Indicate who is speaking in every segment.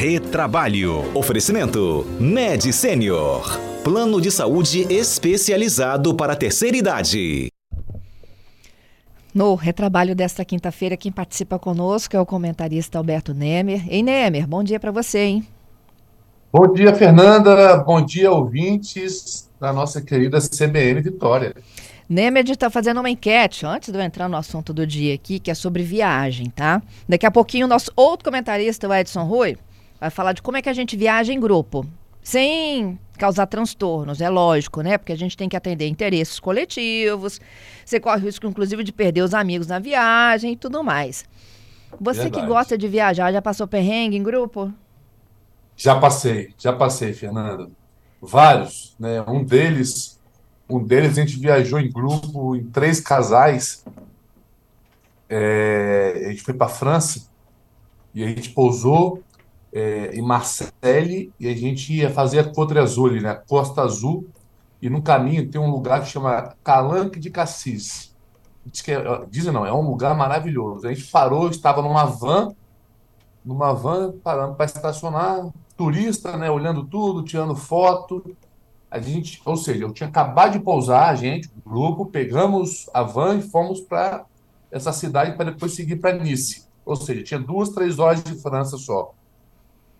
Speaker 1: Retrabalho. Oferecimento Med Sênior. Plano de saúde especializado para a terceira idade.
Speaker 2: No retrabalho desta quinta-feira, quem participa conosco é o comentarista Alberto Nemer. Ei, Nemer, bom dia para você, hein?
Speaker 3: Bom dia, Fernanda. Bom dia, ouvintes da nossa querida CBN Vitória.
Speaker 2: Nemed está fazendo uma enquete antes de eu entrar no assunto do dia aqui, que é sobre viagem, tá? Daqui a pouquinho, o nosso outro comentarista, o Edson Rui, vai falar de como é que a gente viaja em grupo, sem causar transtornos, é lógico, né? Porque a gente tem que atender interesses coletivos, você corre o risco, inclusive, de perder os amigos na viagem e tudo mais. Você Verdade. que gosta de viajar, já passou perrengue em grupo?
Speaker 3: Já passei, já passei, Fernanda. Vários, né? Um deles um deles a gente viajou em grupo, em três casais. É, a gente foi para a França e a gente pousou é, em Marseille e a gente ia fazer a Côte Azul, né? Costa Azul. E no caminho tem um lugar que chama Calanque de Cassis. Diz que é, dizem não, é um lugar maravilhoso. A gente parou, estava numa van, numa van parando para estacionar, turista, né? Olhando tudo, tirando foto a gente, ou seja, eu tinha acabado de pousar, a gente, o grupo, pegamos a van e fomos para essa cidade para depois seguir para Nice. Ou seja, tinha duas, três horas de França só.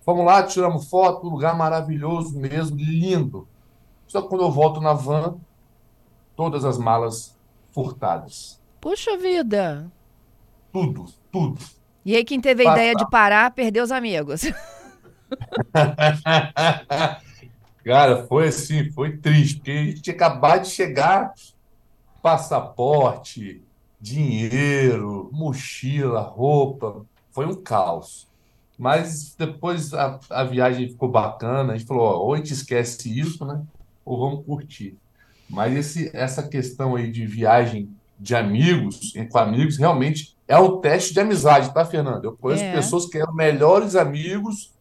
Speaker 3: Fomos lá, tiramos foto, lugar maravilhoso mesmo, lindo. Só que quando eu volto na van, todas as malas furtadas.
Speaker 2: Puxa vida!
Speaker 3: Tudo, tudo.
Speaker 2: E aí quem teve a ideia de parar, perdeu os amigos.
Speaker 3: Cara, foi assim, foi triste, porque a gente tinha acabado de chegar, passaporte, dinheiro, mochila, roupa, foi um caos. Mas depois a, a viagem ficou bacana, a gente falou, ó, ou a gente esquece isso, né? Ou vamos curtir. Mas esse, essa questão aí de viagem de amigos, com amigos, realmente é um teste de amizade, tá, Fernando? Eu conheço é. pessoas que eram melhores amigos,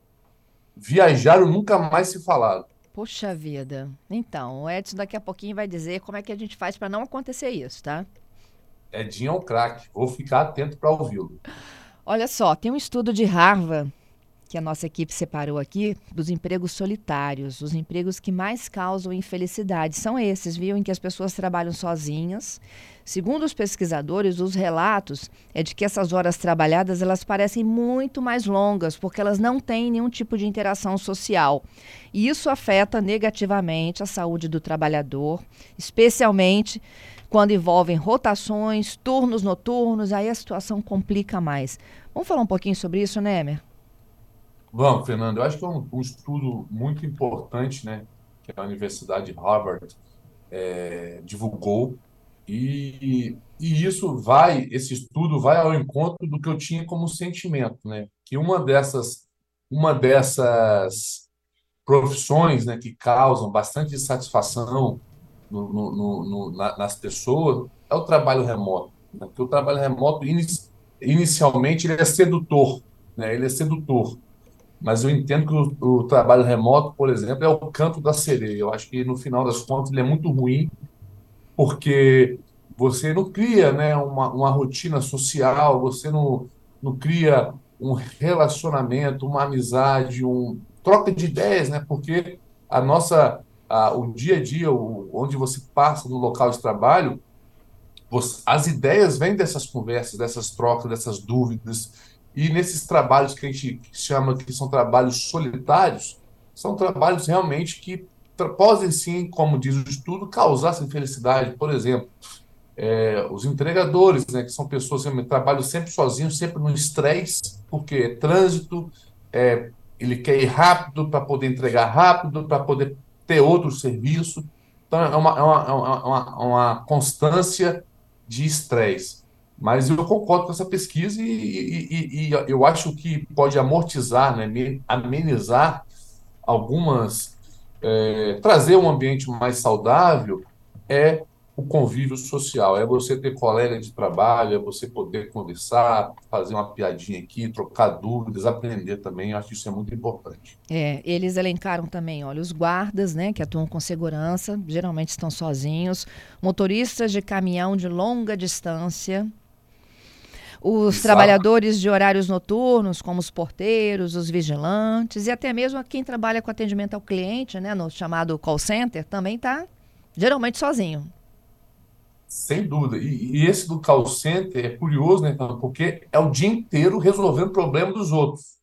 Speaker 3: viajaram nunca mais se falaram.
Speaker 2: Poxa vida. Então, o Edson daqui a pouquinho vai dizer como é que a gente faz para não acontecer isso, tá?
Speaker 3: Edinho é um craque. Vou ficar atento para ouvi-lo.
Speaker 2: Olha só, tem um estudo de Harvard que a nossa equipe separou aqui dos empregos solitários, os empregos que mais causam infelicidade. São esses, viu, em que as pessoas trabalham sozinhas. Segundo os pesquisadores, os relatos é de que essas horas trabalhadas elas parecem muito mais longas, porque elas não têm nenhum tipo de interação social. E isso afeta negativamente a saúde do trabalhador, especialmente quando envolvem rotações, turnos noturnos, aí a situação complica mais. Vamos falar um pouquinho sobre isso, né, Emer?
Speaker 3: Vamos, Fernando. Eu acho que é um, um estudo muito importante, né, que a Universidade de Harvard é, divulgou e, e isso vai, esse estudo vai ao encontro do que eu tinha como sentimento, né, que uma dessas, uma dessas profissões, né, que causam bastante insatisfação no, no, no, na, nas pessoas é o trabalho remoto, né, porque o trabalho remoto inicialmente ele é sedutor, né, ele é sedutor mas eu entendo que o, o, trabalho remoto, por exemplo, é o canto da sereia. Eu acho que no final das contas ele é muito ruim, porque você não cria né, uma, uma rotina social, você não, não cria um relacionamento, uma amizade, um troca de ideias, né? Porque a nossa, a, o dia a dia, o, onde você passa no local de trabalho, você, as ideias vêm dessas conversas, dessas trocas, dessas dúvidas, e nesses trabalhos que a gente chama que são trabalhos solitários, são trabalhos realmente que podem sim, como diz o estudo, causar essa infelicidade. Por exemplo, é, os entregadores, né, que são pessoas que trabalham sempre sozinhos, sempre no estresse, porque é trânsito, é, ele quer ir rápido para poder entregar rápido, para poder ter outro serviço. Então, é uma, é uma, é uma, uma constância de estresse. Mas eu concordo com essa pesquisa e, e, e, e, eu acho que pode amortizar, né, amenizar algumas, é, trazer um ambiente mais saudável é o convívio social, é você ter colega de trabalho, é você poder conversar, fazer uma piadinha aqui, trocar dúvidas, aprender também, eu acho que isso é muito importante.
Speaker 2: É, eles elencaram também, olha, os guardas, né, que atuam com segurança, geralmente estão sozinhos, motoristas de caminhão de longa distância, Os Exato. trabalhadores de horários noturnos, como os porteiros, os vigilantes e até mesmo quem trabalha com atendimento ao cliente, né, no chamado call center, também está geralmente sozinho.
Speaker 3: Sem dúvida. E, e, esse do call center é curioso, né, porque é o dia inteiro resolvendo o problema dos outros,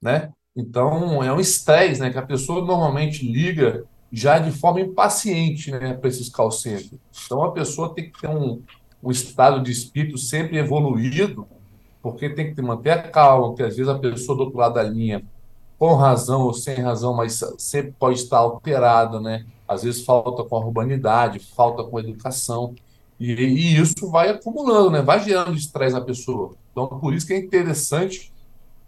Speaker 3: né? Então, é um estresse, né, que a pessoa normalmente liga já de forma impaciente, né, para esses call centers. Então, a pessoa tem que ter um, um estado de espírito sempre evoluído, porque tem que manter a calma, porque às vezes a pessoa do outro lado da linha, com razão ou sem razão, mas sempre pode estar alterada, né? Às vezes falta com a urbanidade, falta com a educação, e, e isso vai acumulando, né? vai gerando estresse na pessoa. Então, por isso que é interessante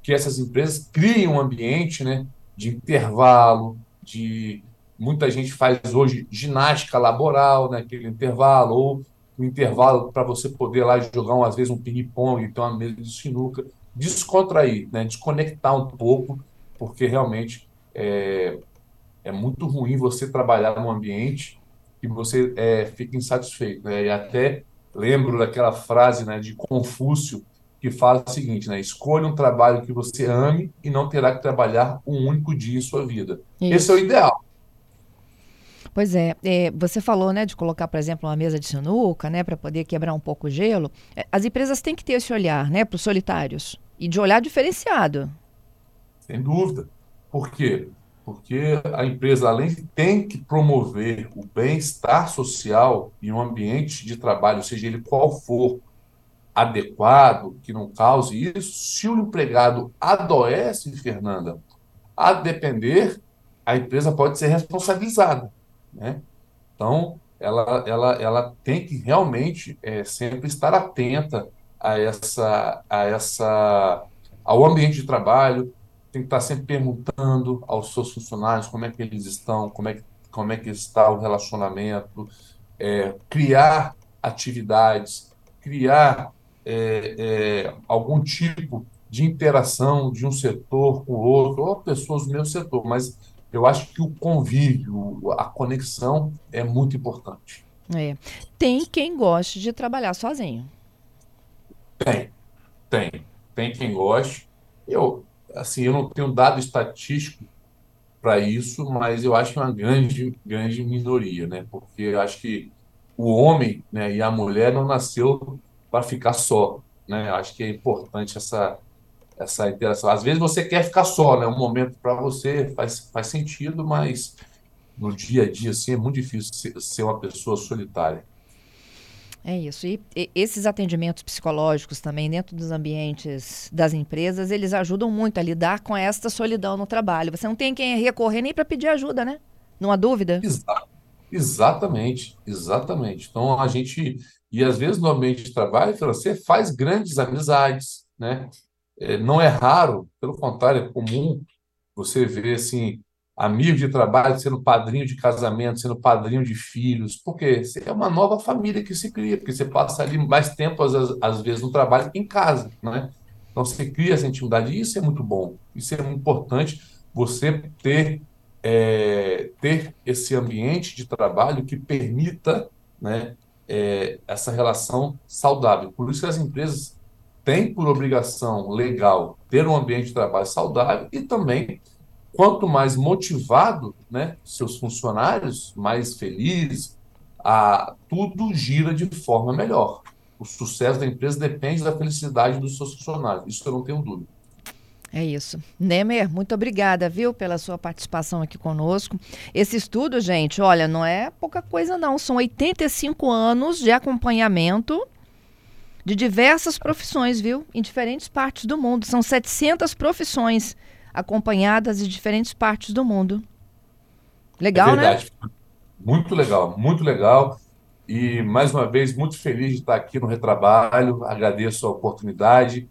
Speaker 3: que essas empresas criem um ambiente né, de intervalo, de muita gente faz hoje ginástica laboral naquele né, intervalo, ou um intervalo para você poder lá jogar, um, às vezes, um ping-pong, então uma mesa de sinuca, descontrair, né, desconectar um pouco, porque realmente é, é muito ruim você trabalhar num ambiente que você é, fica insatisfeito. Né? E até lembro daquela frase né, de Confúcio que fala o seguinte, né? Escolha um trabalho que você ame e não terá que trabalhar um único dia em sua vida. Isso. Esse é o ideal.
Speaker 2: Pois é, é, você falou, né, de colocar, por exemplo, uma mesa de sinuca, né, para poder quebrar um pouco o gelo. É, as empresas têm que ter esse olhar, né, para os solitários e de olhar diferenciado.
Speaker 3: Sem dúvida. Por quê? Porque a empresa, além de tem que promover o bem-estar social em um ambiente de trabalho, seja ele qual for, adequado, que não cause isso, se o empregado adoece, Fernanda, a depender, a empresa pode ser responsabilizada. Né? Então, ela, ela, ela tem que realmente é, sempre estar atenta a essa, a essa, ao ambiente de trabalho, tem que estar sempre perguntando aos seus funcionários como é que eles estão, como é que, como é que está o relacionamento, é, criar atividades, criar é, é, algum tipo de interação de um setor com o outro, ou pessoas do mesmo setor, mas eu acho que o convívio, a conexão é muito importante.
Speaker 2: É. Tem quem goste de trabalhar sozinho.
Speaker 3: Tem, tem. Tem quem goste. Eu, assim, eu não tenho dado estatístico para isso, mas eu acho que é uma grande, grande minoria, né? Porque eu acho que o homem né, e a mulher não nasceu para ficar só, né? Eu acho que é importante essa, essa interação. Às vezes você quer ficar só, né? Um momento para você faz, faz sentido, mas no dia a dia, assim, é muito difícil ser, ser uma pessoa solitária.
Speaker 2: É isso. E, e, esses atendimentos psicológicos também dentro dos ambientes das empresas, eles ajudam muito a lidar com esta solidão no trabalho. Você não tem quem recorrer nem para pedir ajuda, né? Não há dúvida?
Speaker 3: Exa exatamente, exatamente. Então a gente e às vezes no ambiente de trabalho você faz grandes amizades, né? É, não é raro, pelo contrário, é comum você ver assim amigo de trabalho, sendo padrinho de casamento, sendo padrinho de filhos, porque é uma nova família que se cria, porque você passa ali mais tempo, às, às vezes, no trabalho que em casa, né? Então, você cria essa intimidade, e isso é muito bom, isso é importante, você ter, é, ter esse ambiente de trabalho que permita né, é, essa relação saudável. Por isso que as empresas têm por obrigação legal ter um ambiente de trabalho saudável e também quanto mais motivado, né, seus funcionários, mais felizes, a, tudo gira de forma melhor. O sucesso da empresa depende da felicidade dos seus funcionários. Isso eu não tenho dúvida.
Speaker 2: É isso. Nemer, muito obrigada, viu, pela sua participação aqui conosco. Esse estudo, gente, olha, não é pouca coisa não. São 85 anos de acompanhamento de diversas profissões, viu? Em diferentes partes do mundo. São 700 profissões acompanhadas de diferentes partes do mundo. Legal, é né?
Speaker 3: Muito legal, muito legal. E, mais uma vez, muito feliz de estar aqui no Retrabalho. Agradeço a oportunidade.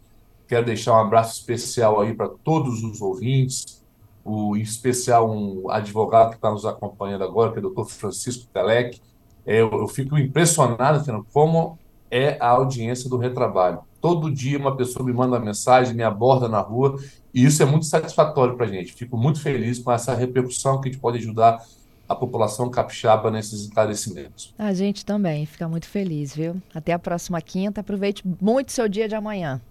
Speaker 3: Quero deixar um abraço especial aí para todos os ouvintes, o, em especial um advogado que está nos acompanhando agora, que é o doutor Francisco Telec. É, eu, eu fico impressionado, Fernando, como é a audiência do Retrabalho. Todo dia uma pessoa me manda mensagem, me aborda na rua, e isso é muito satisfatório para a gente. Fico muito feliz com essa repercussão que a gente pode ajudar a população capixaba nesses esclarecimentos.
Speaker 2: A gente também fica muito feliz, viu? Até a próxima quinta. Aproveite muito seu dia de amanhã.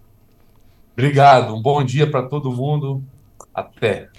Speaker 3: Obrigado. Um bom dia para todo mundo. Até.